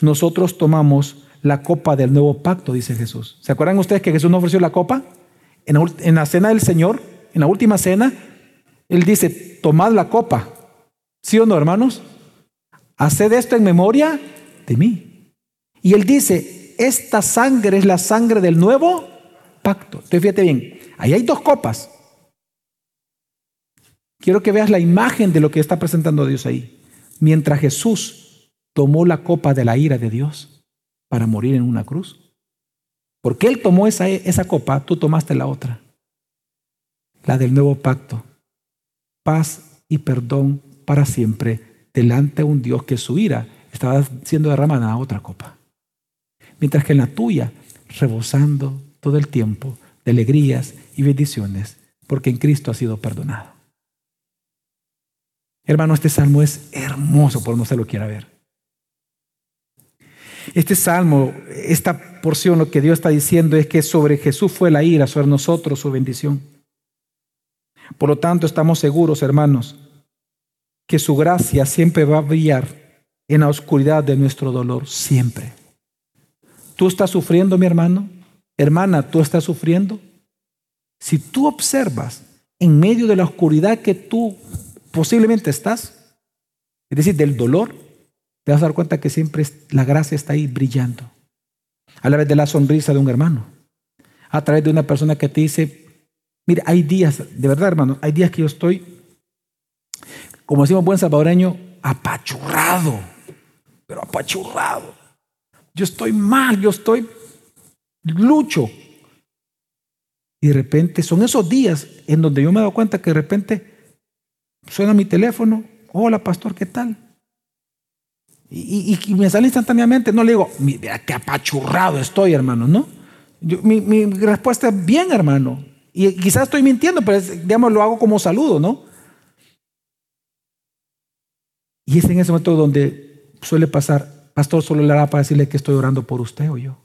nosotros tomamos la copa del nuevo pacto, dice Jesús. ¿Se acuerdan ustedes que Jesús nos ofreció la copa? En la, cena del Señor, en la última cena, Él dice, tomad la copa. ¿Sí o no, hermanos? Haced esto en memoria de mí. Y Él dice, esta sangre es la sangre del nuevo pacto. Entonces fíjate bien, ahí hay dos copas. Quiero que veas la imagen de lo que está presentando Dios ahí. Mientras Jesús tomó la copa de la ira de Dios para morir en una cruz. Porque Él tomó esa, esa copa, tú tomaste la otra. La del nuevo pacto. Paz y perdón para siempre delante de un Dios que su ira estaba siendo derramada a otra copa. Mientras que en la tuya, rebosando todo el tiempo de alegrías y bendiciones, porque en Cristo ha sido perdonado. Hermano, este salmo es hermoso por no se lo quiera ver. Este salmo, esta porción, lo que Dios está diciendo es que sobre Jesús fue la ira, sobre nosotros su bendición. Por lo tanto, estamos seguros, hermanos, que su gracia siempre va a brillar en la oscuridad de nuestro dolor, siempre. ¿Tú estás sufriendo, mi hermano? Hermana, ¿tú estás sufriendo? Si tú observas en medio de la oscuridad que tú posiblemente estás, es decir, del dolor, te vas a dar cuenta que siempre la gracia está ahí brillando. A través de la sonrisa de un hermano, a través de una persona que te dice, mire, hay días, de verdad hermano, hay días que yo estoy, como decimos buen salvadoreño, apachurrado, pero apachurrado. Yo estoy mal, yo estoy lucho. Y de repente son esos días en donde yo me doy cuenta que de repente Suena mi teléfono. Hola, pastor, ¿qué tal? Y, me sale instantáneamente. No le digo, mira qué apachurrado estoy, hermano, ¿no? mi, respuesta es bien, hermano. Y quizás estoy mintiendo, pero digamos, lo hago como saludo, ¿no? Y es en ese momento donde suele pasar, pastor, solo le hará para decirle que estoy orando por usted o yo.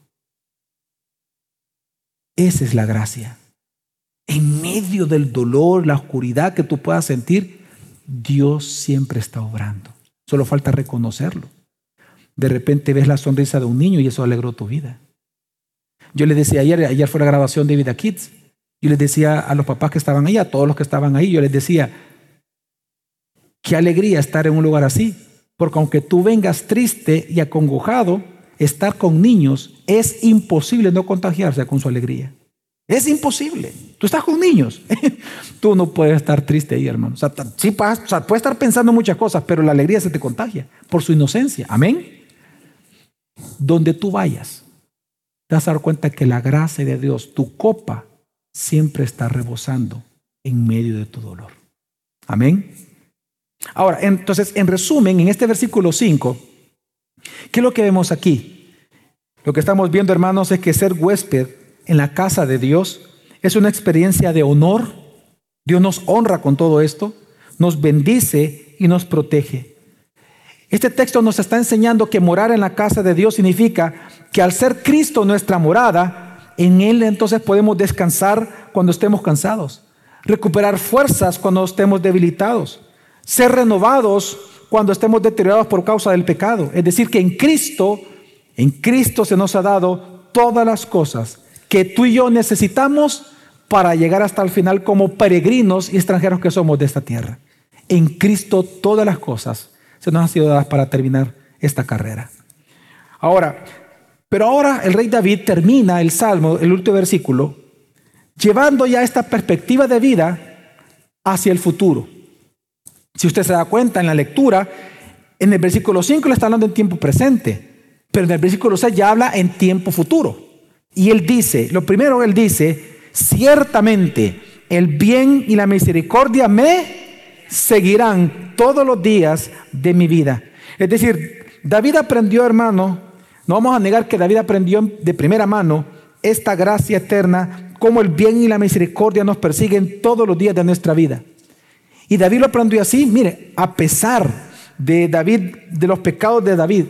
Esa es la gracia. En medio del dolor, la oscuridad que tú puedas sentir, Dios siempre está obrando. Solo falta reconocerlo. De repente ves la sonrisa de un niño y eso alegró tu vida. Yo les decía ayer, ayer fue la grabación de Vida Kids. Yo les decía a los papás que estaban ahí, a todos los que estaban ahí, yo les decía, qué alegría estar en un lugar así. Porque aunque tú vengas triste y acongojado, estar con niños es imposible no contagiarse con su alegría. Es imposible. Tú estás con niños. Tú no puedes estar triste ahí, hermano. O sea, sí, puedes estar pensando muchas cosas, pero la alegría se te contagia por su inocencia. Amén. Donde tú vayas, te vas a dar cuenta que la gracia de Dios, tu copa, siempre está rebosando en medio de tu dolor. Amén. Ahora, entonces, en resumen, en este versículo 5, ¿qué es lo que vemos aquí? Lo que estamos viendo, hermanos, es que ser huésped en la casa de Dios es una experiencia de honor. Dios nos honra con todo esto, nos bendice y nos protege. Este texto nos está enseñando que morar en la casa de Dios significa que al ser Cristo nuestra morada, en Él entonces podemos descansar cuando estemos cansados, recuperar fuerzas cuando estemos debilitados, ser renovados cuando estemos deteriorados por causa del pecado. Es decir, que en Cristo, en Cristo se nos ha dado todas las cosas que tú y yo necesitamos para llegar hasta el final como peregrinos y extranjeros que somos de esta tierra. En Cristo todas las cosas se nos han sido dadas para terminar esta carrera. Ahora, pero ahora el rey David termina el salmo, el último versículo, llevando ya esta perspectiva de vida hacia el futuro. Si usted se da cuenta en la lectura, en el versículo 5 le está hablando en tiempo presente, pero en el versículo 6 ya habla en tiempo futuro. Y él dice, lo primero él dice, ciertamente el bien y la misericordia me seguirán todos los días de mi vida. Es decir, David aprendió, hermano, no vamos a negar que David aprendió de primera mano esta gracia eterna, como el bien y la misericordia nos persiguen todos los días de nuestra vida. Y David lo aprendió así, mire, a pesar de David, de los pecados de David.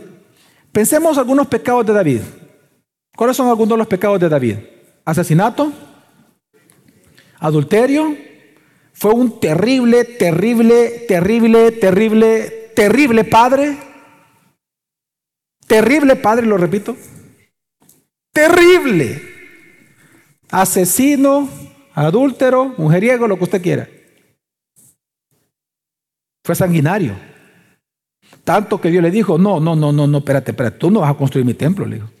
Pensemos algunos pecados de David. ¿Cuáles son algunos de los pecados de David? Asesinato, adulterio, fue un terrible, terrible, terrible, terrible, terrible padre. Terrible padre, lo repito. Terrible. Asesino, adúltero, mujeriego, lo que usted quiera. Fue sanguinario. Tanto que Dios le dijo, no, no, no, no, no, espérate, espérate, tú no vas a construir mi templo, le dijo.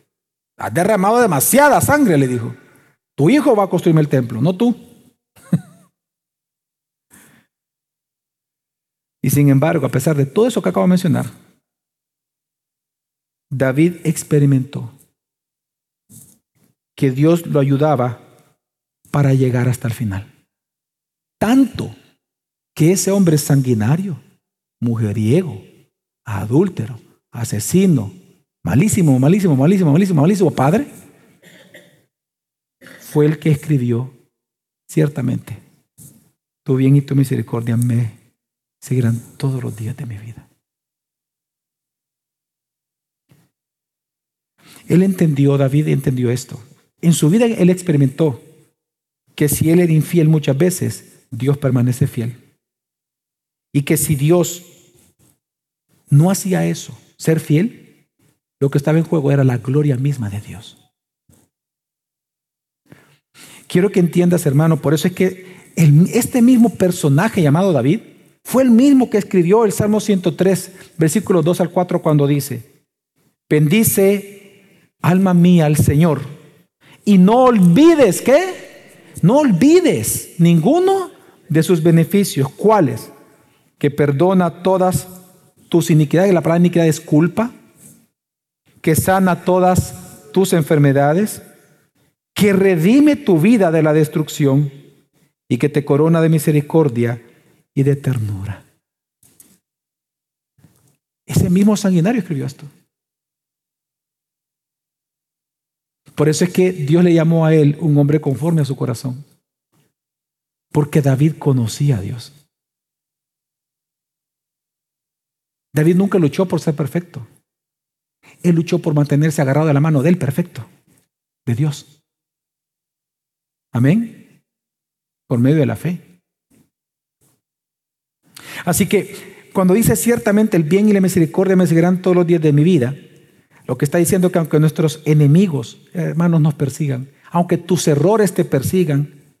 Has derramado demasiada sangre, le dijo. Tu hijo va a construirme el templo, no tú. y sin embargo, a pesar de todo eso que acabo de mencionar, David experimentó que Dios lo ayudaba para llegar hasta el final. Tanto que ese hombre sanguinario, mujeriego, adúltero, asesino, malísimo, malísimo, malísimo, malísimo, malísimo padre, fue el que escribió, ciertamente, tu bien y tu misericordia me seguirán todos los días de mi vida. Él entendió, David entendió esto. En su vida él experimentó que si él era infiel muchas veces, Dios permanece fiel. Y que si Dios no hacía eso, ser fiel, lo que estaba en juego era la gloria misma de Dios. Quiero que entiendas, hermano, por eso es que este mismo personaje llamado David fue el mismo que escribió el Salmo 103, versículos 2 al 4, cuando dice, bendice alma mía al Señor y no olvides, ¿qué? No olvides ninguno de sus beneficios. ¿Cuáles? Que perdona todas tus iniquidades. La palabra iniquidad es culpa que sana todas tus enfermedades, que redime tu vida de la destrucción y que te corona de misericordia y de ternura. Ese mismo sanguinario escribió esto. Por eso es que Dios le llamó a él un hombre conforme a su corazón. Porque David conocía a Dios. David nunca luchó por ser perfecto. Él luchó por mantenerse agarrado de la mano del perfecto, de Dios. Amén. Por medio de la fe. Así que cuando dice ciertamente el bien y la misericordia me seguirán todos los días de mi vida, lo que está diciendo es que aunque nuestros enemigos, hermanos, nos persigan, aunque tus errores te persigan,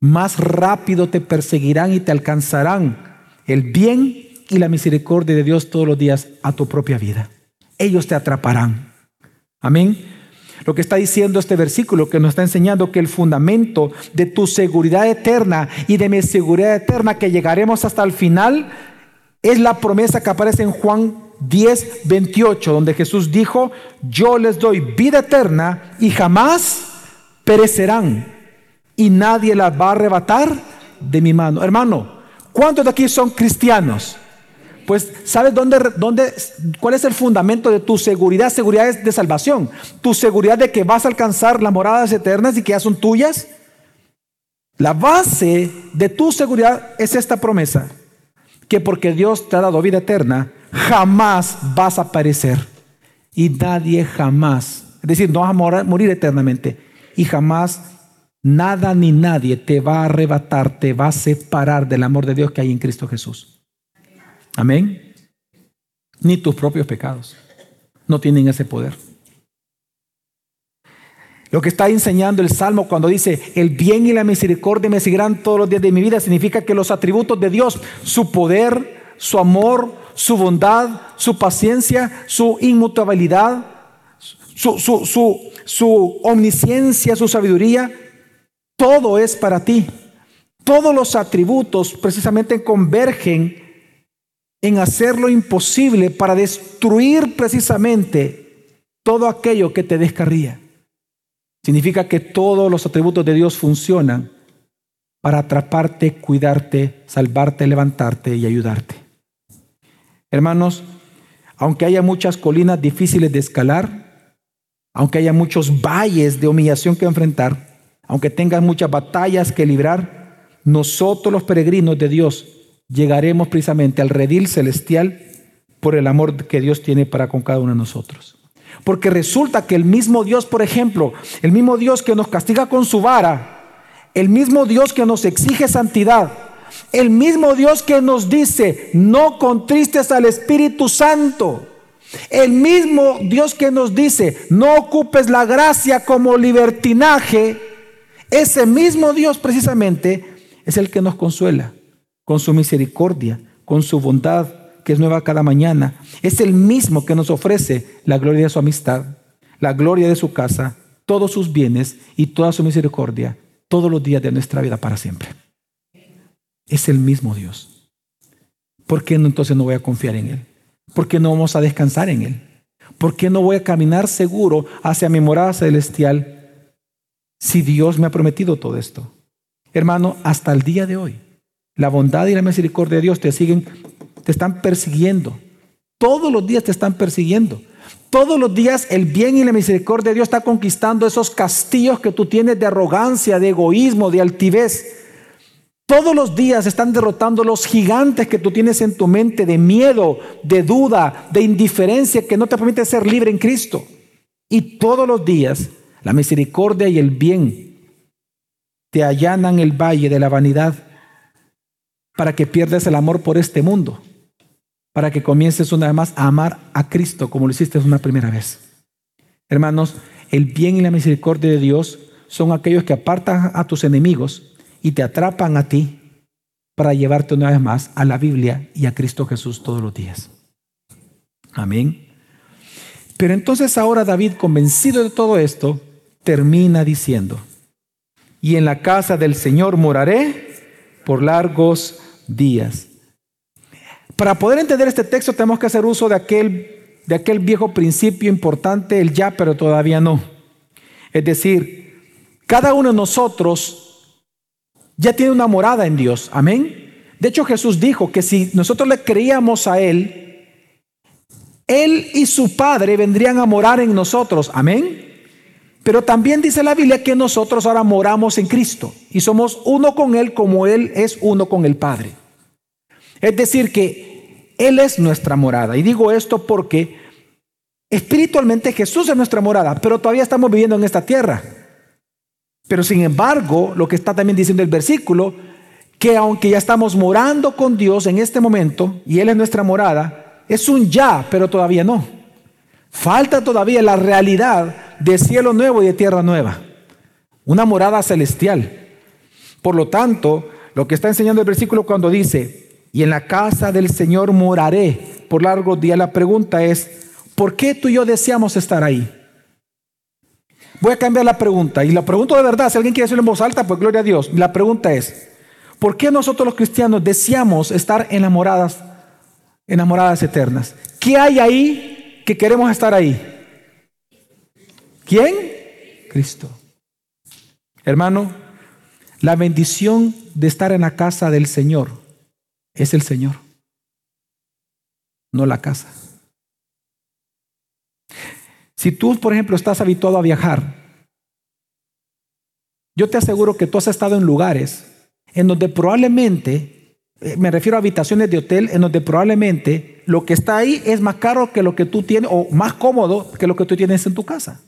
más rápido te perseguirán y te alcanzarán el bien y la misericordia de Dios todos los días a tu propia vida. Ellos te atraparán. Amén. Lo que está diciendo este versículo que nos está enseñando que el fundamento de tu seguridad eterna y de mi seguridad eterna que llegaremos hasta el final es la promesa que aparece en Juan 10, 28, donde Jesús dijo, yo les doy vida eterna y jamás perecerán y nadie la va a arrebatar de mi mano. Hermano, ¿cuántos de aquí son cristianos? Pues, ¿sabes dónde, dónde, cuál es el fundamento de tu seguridad? Seguridad es de salvación. Tu seguridad de que vas a alcanzar las moradas eternas y que ya son tuyas. La base de tu seguridad es esta promesa, que porque Dios te ha dado vida eterna, jamás vas a perecer. Y nadie jamás, es decir, no vas a morir eternamente. Y jamás nada ni nadie te va a arrebatar, te va a separar del amor de Dios que hay en Cristo Jesús. Amén. Ni tus propios pecados no tienen ese poder. Lo que está enseñando el Salmo cuando dice, el bien y la misericordia me seguirán todos los días de mi vida, significa que los atributos de Dios, su poder, su amor, su bondad, su paciencia, su inmutabilidad, su, su, su omnisciencia, su sabiduría, todo es para ti. Todos los atributos precisamente convergen en hacer lo imposible para destruir precisamente todo aquello que te descarría. Significa que todos los atributos de Dios funcionan para atraparte, cuidarte, salvarte, levantarte y ayudarte. Hermanos, aunque haya muchas colinas difíciles de escalar, aunque haya muchos valles de humillación que enfrentar, aunque tengas muchas batallas que librar, nosotros los peregrinos de Dios llegaremos precisamente al redil celestial por el amor que Dios tiene para con cada uno de nosotros. Porque resulta que el mismo Dios, por ejemplo, el mismo Dios que nos castiga con su vara, el mismo Dios que nos exige santidad, el mismo Dios que nos dice, no contristes al Espíritu Santo, el mismo Dios que nos dice, no ocupes la gracia como libertinaje, ese mismo Dios precisamente es el que nos consuela con su misericordia, con su bondad que es nueva cada mañana. Es el mismo que nos ofrece la gloria de su amistad, la gloria de su casa, todos sus bienes y toda su misericordia todos los días de nuestra vida para siempre. Es el mismo Dios. ¿Por qué entonces no voy a confiar en Él? ¿Por qué no vamos a descansar en Él? ¿Por qué no voy a caminar seguro hacia mi morada celestial si Dios me ha prometido todo esto? Hermano, hasta el día de hoy, la bondad y la misericordia de Dios te siguen, te están persiguiendo. Todos los días te están persiguiendo. Todos los días el bien y la misericordia de Dios está conquistando esos castillos que tú tienes de arrogancia, de egoísmo, de altivez. Todos los días están derrotando los gigantes que tú tienes en tu mente de miedo, de duda, de indiferencia que no te permite ser libre en Cristo. Y todos los días la misericordia y el bien te allanan el valle de la vanidad para que pierdas el amor por este mundo, para que comiences una vez más a amar a Cristo como lo hiciste una primera vez. Hermanos, el bien y la misericordia de Dios son aquellos que apartan a tus enemigos y te atrapan a ti para llevarte una vez más a la Biblia y a Cristo Jesús todos los días. Amén. Pero entonces ahora David, convencido de todo esto, termina diciendo, y en la casa del Señor moraré por largos días. Para poder entender este texto tenemos que hacer uso de aquel, de aquel viejo principio importante, el ya, pero todavía no. Es decir, cada uno de nosotros ya tiene una morada en Dios. Amén. De hecho, Jesús dijo que si nosotros le creíamos a Él, Él y su Padre vendrían a morar en nosotros. Amén. Pero también dice la Biblia que nosotros ahora moramos en Cristo y somos uno con Él como Él es uno con el Padre. Es decir, que Él es nuestra morada. Y digo esto porque espiritualmente Jesús es nuestra morada, pero todavía estamos viviendo en esta tierra. Pero sin embargo, lo que está también diciendo el versículo, que aunque ya estamos morando con Dios en este momento, y Él es nuestra morada, es un ya, pero todavía no. Falta todavía la realidad de cielo nuevo y de tierra nueva. Una morada celestial. Por lo tanto, lo que está enseñando el versículo cuando dice, y en la casa del Señor moraré por largos días, la pregunta es, ¿por qué tú y yo deseamos estar ahí? Voy a cambiar la pregunta y la pregunto de verdad, si alguien quiere decirlo en voz alta, pues gloria a Dios. La pregunta es, ¿por qué nosotros los cristianos deseamos estar enamoradas, enamoradas eternas? ¿Qué hay ahí que queremos estar ahí? ¿Quién? Cristo. Hermano, la bendición de estar en la casa del Señor es el Señor, no la casa. Si tú, por ejemplo, estás habituado a viajar, yo te aseguro que tú has estado en lugares en donde probablemente, me refiero a habitaciones de hotel, en donde probablemente lo que está ahí es más caro que lo que tú tienes, o más cómodo que lo que tú tienes en tu casa.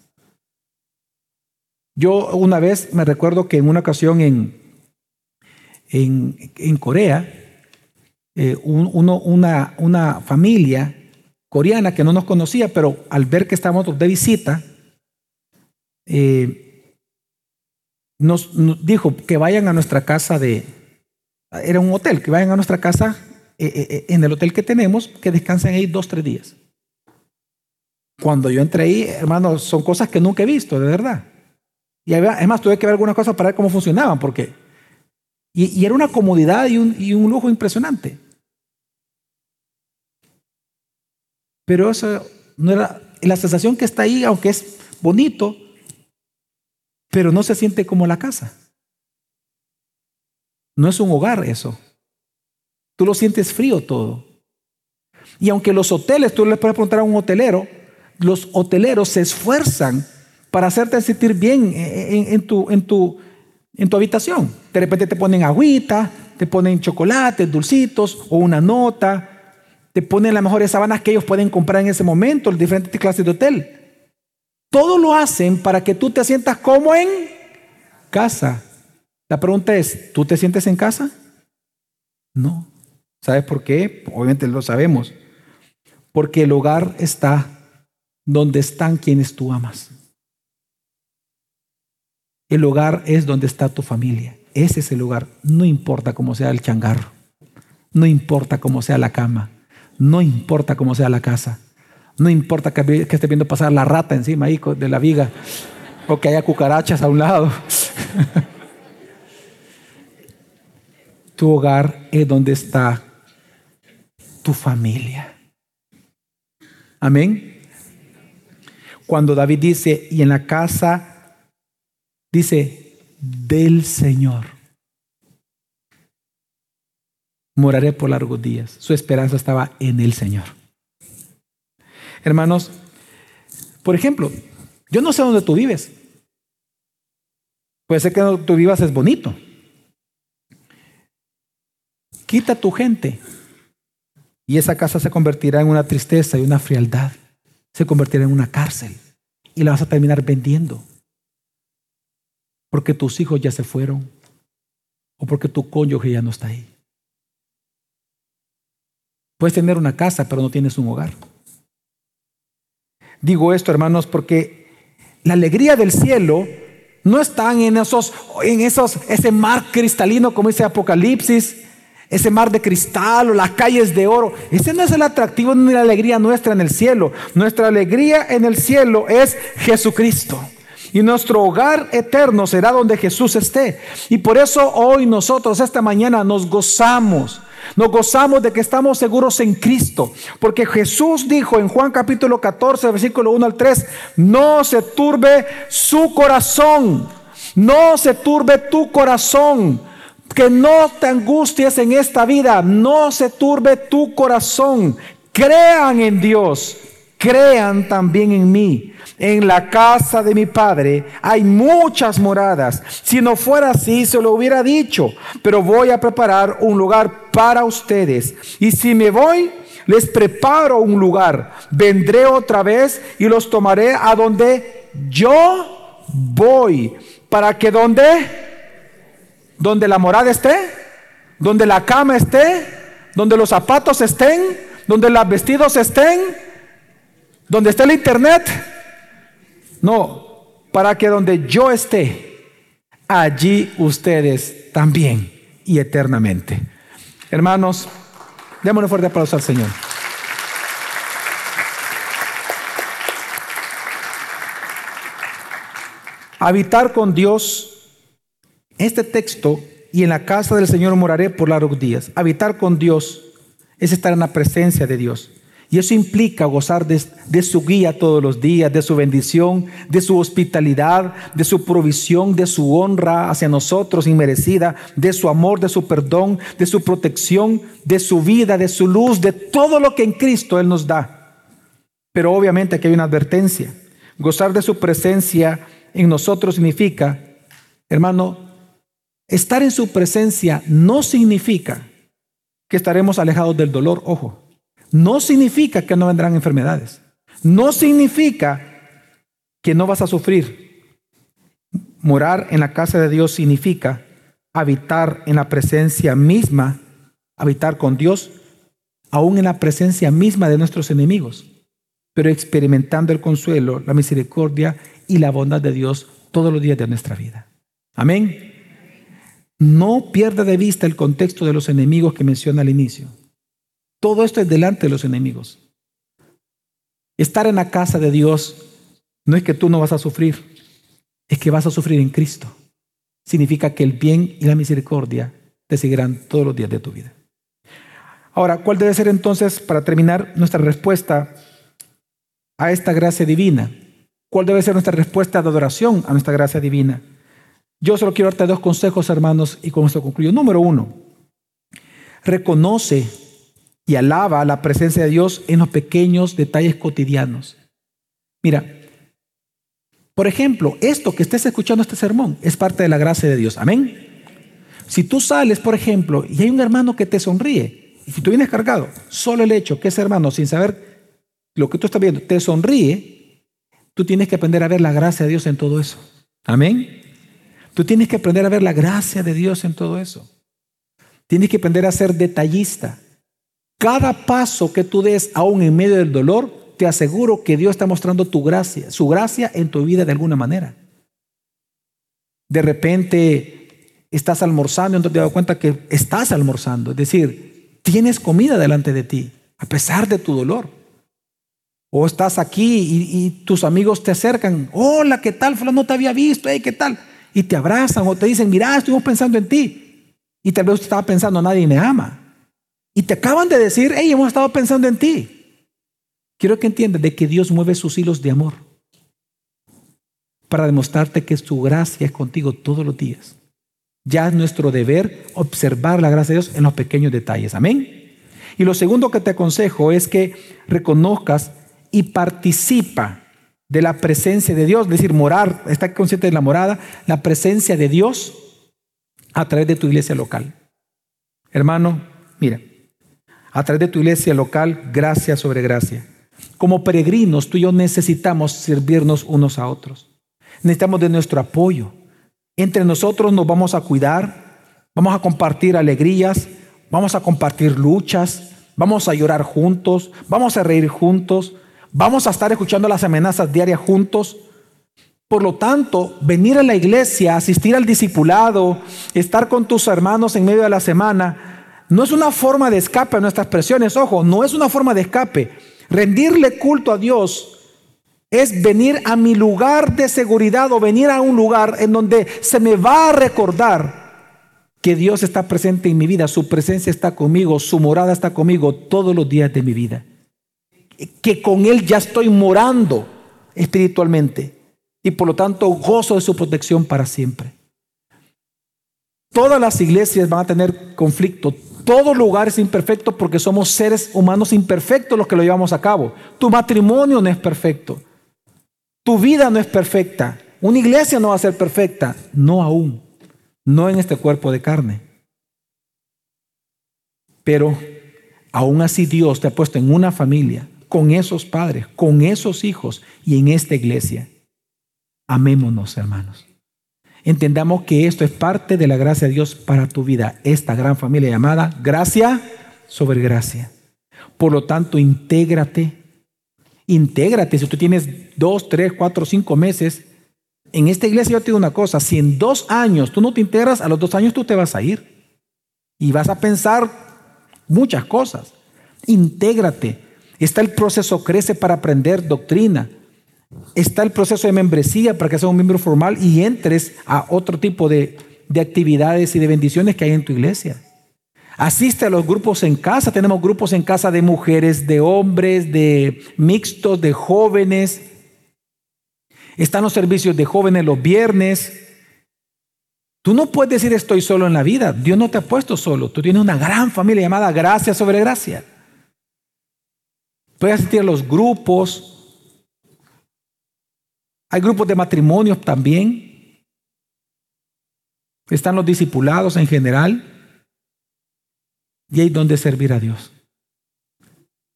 Yo una vez me recuerdo que en una ocasión en, en, Corea, eh, una, una familia coreana que no nos conocía, pero al ver que estábamos de visita, eh, nos, dijo que vayan a nuestra casa de, era un hotel, que vayan a nuestra casa eh, en el hotel que tenemos, que descansen ahí dos, tres días. Cuando yo entré ahí, hermano, son cosas que nunca he visto, de verdad. Y además tuve que ver algunas cosas para ver cómo funcionaban, porque... Y, era una comodidad y un, y un lujo impresionante. Pero eso no era la sensación que está ahí, aunque es bonito, pero no se siente como la casa. No es un hogar eso. Tú lo sientes frío todo. Y aunque los hoteles, tú le puedes preguntar a un hotelero, los hoteleros se esfuerzan para hacerte sentir bien en, tu, en, tu, en tu habitación. De repente te ponen agüita, te ponen chocolates, dulcitos o una nota, te ponen las mejores sábanas que ellos pueden comprar en ese momento, las diferentes clases de hotel. Todo lo hacen para que tú te sientas como en casa. La pregunta es, ¿tú te sientes en casa? No. ¿Sabes por qué? Obviamente lo sabemos. Porque el hogar está donde están quienes tú amas. El hogar es donde está tu familia. Ese es el lugar. No importa cómo sea el changarro. No importa cómo sea la cama. No importa cómo sea la casa. No importa que, que esté viendo pasar la rata encima ahí de la viga. O que haya cucarachas a un lado. tu hogar es donde está tu familia. Amén. Cuando David dice, y en la casa Dice, del Señor. Moraré por largos días. Su esperanza estaba en el Señor. Hermanos, por ejemplo, yo no sé dónde tú vives. Puede ser que tú vivas es bonito. Quita tu gente y esa casa se convertirá en una tristeza y una frialdad. Se convertirá en una cárcel y la vas a terminar vendiendo porque tus hijos ya se fueron o porque tu cónyuge ya no está ahí. Puedes tener una casa, pero no tienes un hogar. Digo esto, hermanos, porque la alegría del cielo no está en esos, en esos, ese mar cristalino, como dice Apocalipsis, ese mar de cristal o las calles de oro. Ese no es el atractivo ni la alegría nuestra en el cielo. Nuestra alegría en el cielo es Jesucristo. Y nuestro hogar eterno será donde Jesús esté. Y por eso hoy nosotros esta mañana nos gozamos. Nos gozamos de que estamos seguros en Cristo. Porque Jesús dijo en Juan capítulo 14, versículo 1 al 3, no se turbe su corazón. No se turbe tu corazón. Que no te angusties en esta vida. No se turbe tu corazón. Crean en Dios. Crean también en mí. En la casa de mi padre hay muchas moradas. Si no fuera así, se lo hubiera dicho. Pero voy a preparar un lugar para ustedes. Y si me voy, les preparo un lugar. Vendré otra vez y los tomaré a donde yo voy Para que donde, donde la morada esté, donde la cama esté, donde los zapatos estén, donde los vestidos estén, donde esté el internet. No, para que donde yo esté, allí ustedes también y eternamente. Hermanos, démosle fuerte aplauso al Señor. Habitar con Dios, este texto, y en la casa del Señor moraré por largos días. Habitar con Dios es estar en la presencia de Dios. Y eso implica gozar de, su guía todos los días, de su bendición, de su hospitalidad, de su provisión, de su honra hacia nosotros inmerecida, de su amor, de su perdón, de su protección, de su vida, de su luz, de todo lo que en Cristo Él nos da. Pero obviamente aquí hay una advertencia. Gozar de su presencia en nosotros significa, hermano, estar en su presencia no significa que estaremos alejados del dolor, ojo. No significa que no vendrán enfermedades. No significa que no vas a sufrir. Morar en la casa de Dios significa habitar en la presencia misma, habitar con Dios, aún en la presencia misma de nuestros enemigos, pero experimentando el consuelo, la misericordia y la bondad de Dios todos los días de nuestra vida. Amén. No pierda de vista el contexto de los enemigos que menciona al inicio. Todo esto es delante de los enemigos. Estar en la casa de Dios no es que tú no vas a sufrir, es que vas a sufrir en Cristo. Significa que el bien y la misericordia te seguirán todos los días de tu vida. Ahora, ¿cuál debe ser entonces, para terminar, nuestra respuesta a esta gracia divina? ¿Cuál debe ser nuestra respuesta de adoración a nuestra gracia divina? Yo solo quiero darte dos consejos, hermanos, y con esto concluyo. Número uno, reconoce y alaba la presencia de Dios en los pequeños detalles cotidianos. Mira, por ejemplo, esto que estés escuchando este sermón es parte de la gracia de Dios. Amén. Si tú sales, por ejemplo, y hay un hermano que te sonríe, y si tú vienes cargado, solo el hecho que ese hermano, sin saber lo que tú estás viendo, te sonríe, tú tienes que aprender a ver la gracia de Dios en todo eso. Amén. Tú tienes que aprender a ver la gracia de Dios en todo eso. Tienes que aprender a ser detallista. Cada paso que tú des, aún en medio del dolor, te aseguro que Dios está mostrando tu gracia, su gracia en tu vida de alguna manera. De repente estás almorzando y no te das cuenta que estás almorzando. Es decir, tienes comida delante de ti, a pesar de tu dolor. O estás aquí y, tus amigos te acercan. Hola, ¿qué tal? No te había visto. ¿Qué tal? Y te abrazan o te dicen, mira, estuvimos pensando en ti. Y tal vez usted estaba pensando, nadie me ama. Y te acaban de decir, hey, hemos estado pensando en ti. Quiero que entiendas de que Dios mueve sus hilos de amor para demostrarte que su gracia es contigo todos los días. Ya es nuestro deber observar la gracia de Dios en los pequeños detalles. Amén. Y lo segundo que te aconsejo es que reconozcas y participa de la presencia de Dios, es decir, morar, está consciente de la morada, la presencia de Dios a través de tu iglesia local. Hermano, mira, a través de tu iglesia local, gracia sobre gracia. Como peregrinos, tú y yo necesitamos servirnos unos a otros. Necesitamos de nuestro apoyo. Entre nosotros nos vamos a cuidar, vamos a compartir alegrías, vamos a compartir luchas, vamos a llorar juntos, vamos a reír juntos, vamos a estar escuchando las amenazas diarias juntos. Por lo tanto, venir a la iglesia, asistir al discipulado, estar con tus hermanos en medio de la semana, no es una forma de escape a nuestras presiones, ojo, no es una forma de escape. Rendirle culto a Dios es venir a mi lugar de seguridad o venir a un lugar en donde se me va a recordar que Dios está presente en mi vida, su presencia está conmigo, su morada está conmigo todos los días de mi vida. Que con Él ya estoy morando espiritualmente y por lo tanto gozo de su protección para siempre. Todas las iglesias van a tener conflicto, todo lugar es imperfecto porque somos seres humanos imperfectos los que lo llevamos a cabo. Tu matrimonio no es perfecto. Tu vida no es perfecta. Una iglesia no va a ser perfecta. No aún. No en este cuerpo de carne. Pero aún así Dios te ha puesto en una familia, con esos padres, con esos hijos y en esta iglesia. Amémonos, hermanos. entendamos que esto es parte de la gracia de Dios para tu vida, esta gran familia llamada gracia sobre gracia. Por lo tanto, intégrate, intégrate. Si tú tienes dos, tres, cuatro, cinco meses, en esta iglesia yo te digo una cosa, si en dos años tú no te integras, a los dos años tú te vas a ir y vas a pensar muchas cosas. Intégrate. Está el proceso Crece para aprender doctrina. Está el proceso de membresía para que seas un miembro formal y entres a otro tipo de, de actividades y de bendiciones que hay en tu iglesia. Asiste a los grupos en casa. Tenemos grupos en casa de mujeres, de hombres, de mixtos, de jóvenes. Están los servicios de jóvenes los viernes. Tú no puedes decir estoy solo en la vida. Dios no te ha puesto solo. Tú tienes una gran familia llamada gracia sobre gracia. Puedes asistir a los grupos. Hay grupos de matrimonios también. Están los discipulados en general. Y hay donde servir a Dios.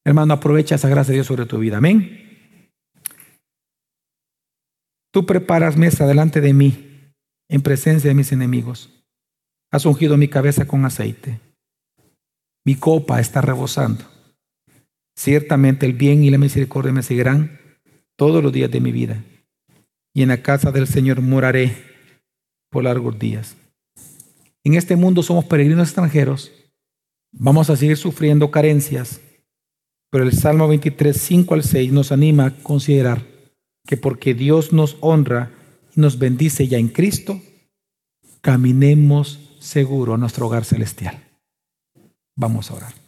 Hermano, aprovecha esa gracia de Dios sobre tu vida. Amén. Tú preparas mesa delante de mí en presencia de mis enemigos. Has ungido mi cabeza con aceite. Mi copa está rebosando. Ciertamente el bien y la misericordia me seguirán todos los días de mi vida. Y en la casa del Señor moraré por largos días. En este mundo somos peregrinos extranjeros. Vamos a seguir sufriendo carencias. Pero el Salmo 23, 5 al 6 nos anima a considerar que porque Dios nos honra y nos bendice ya en Cristo, caminemos seguro a nuestro hogar celestial. Vamos a orar.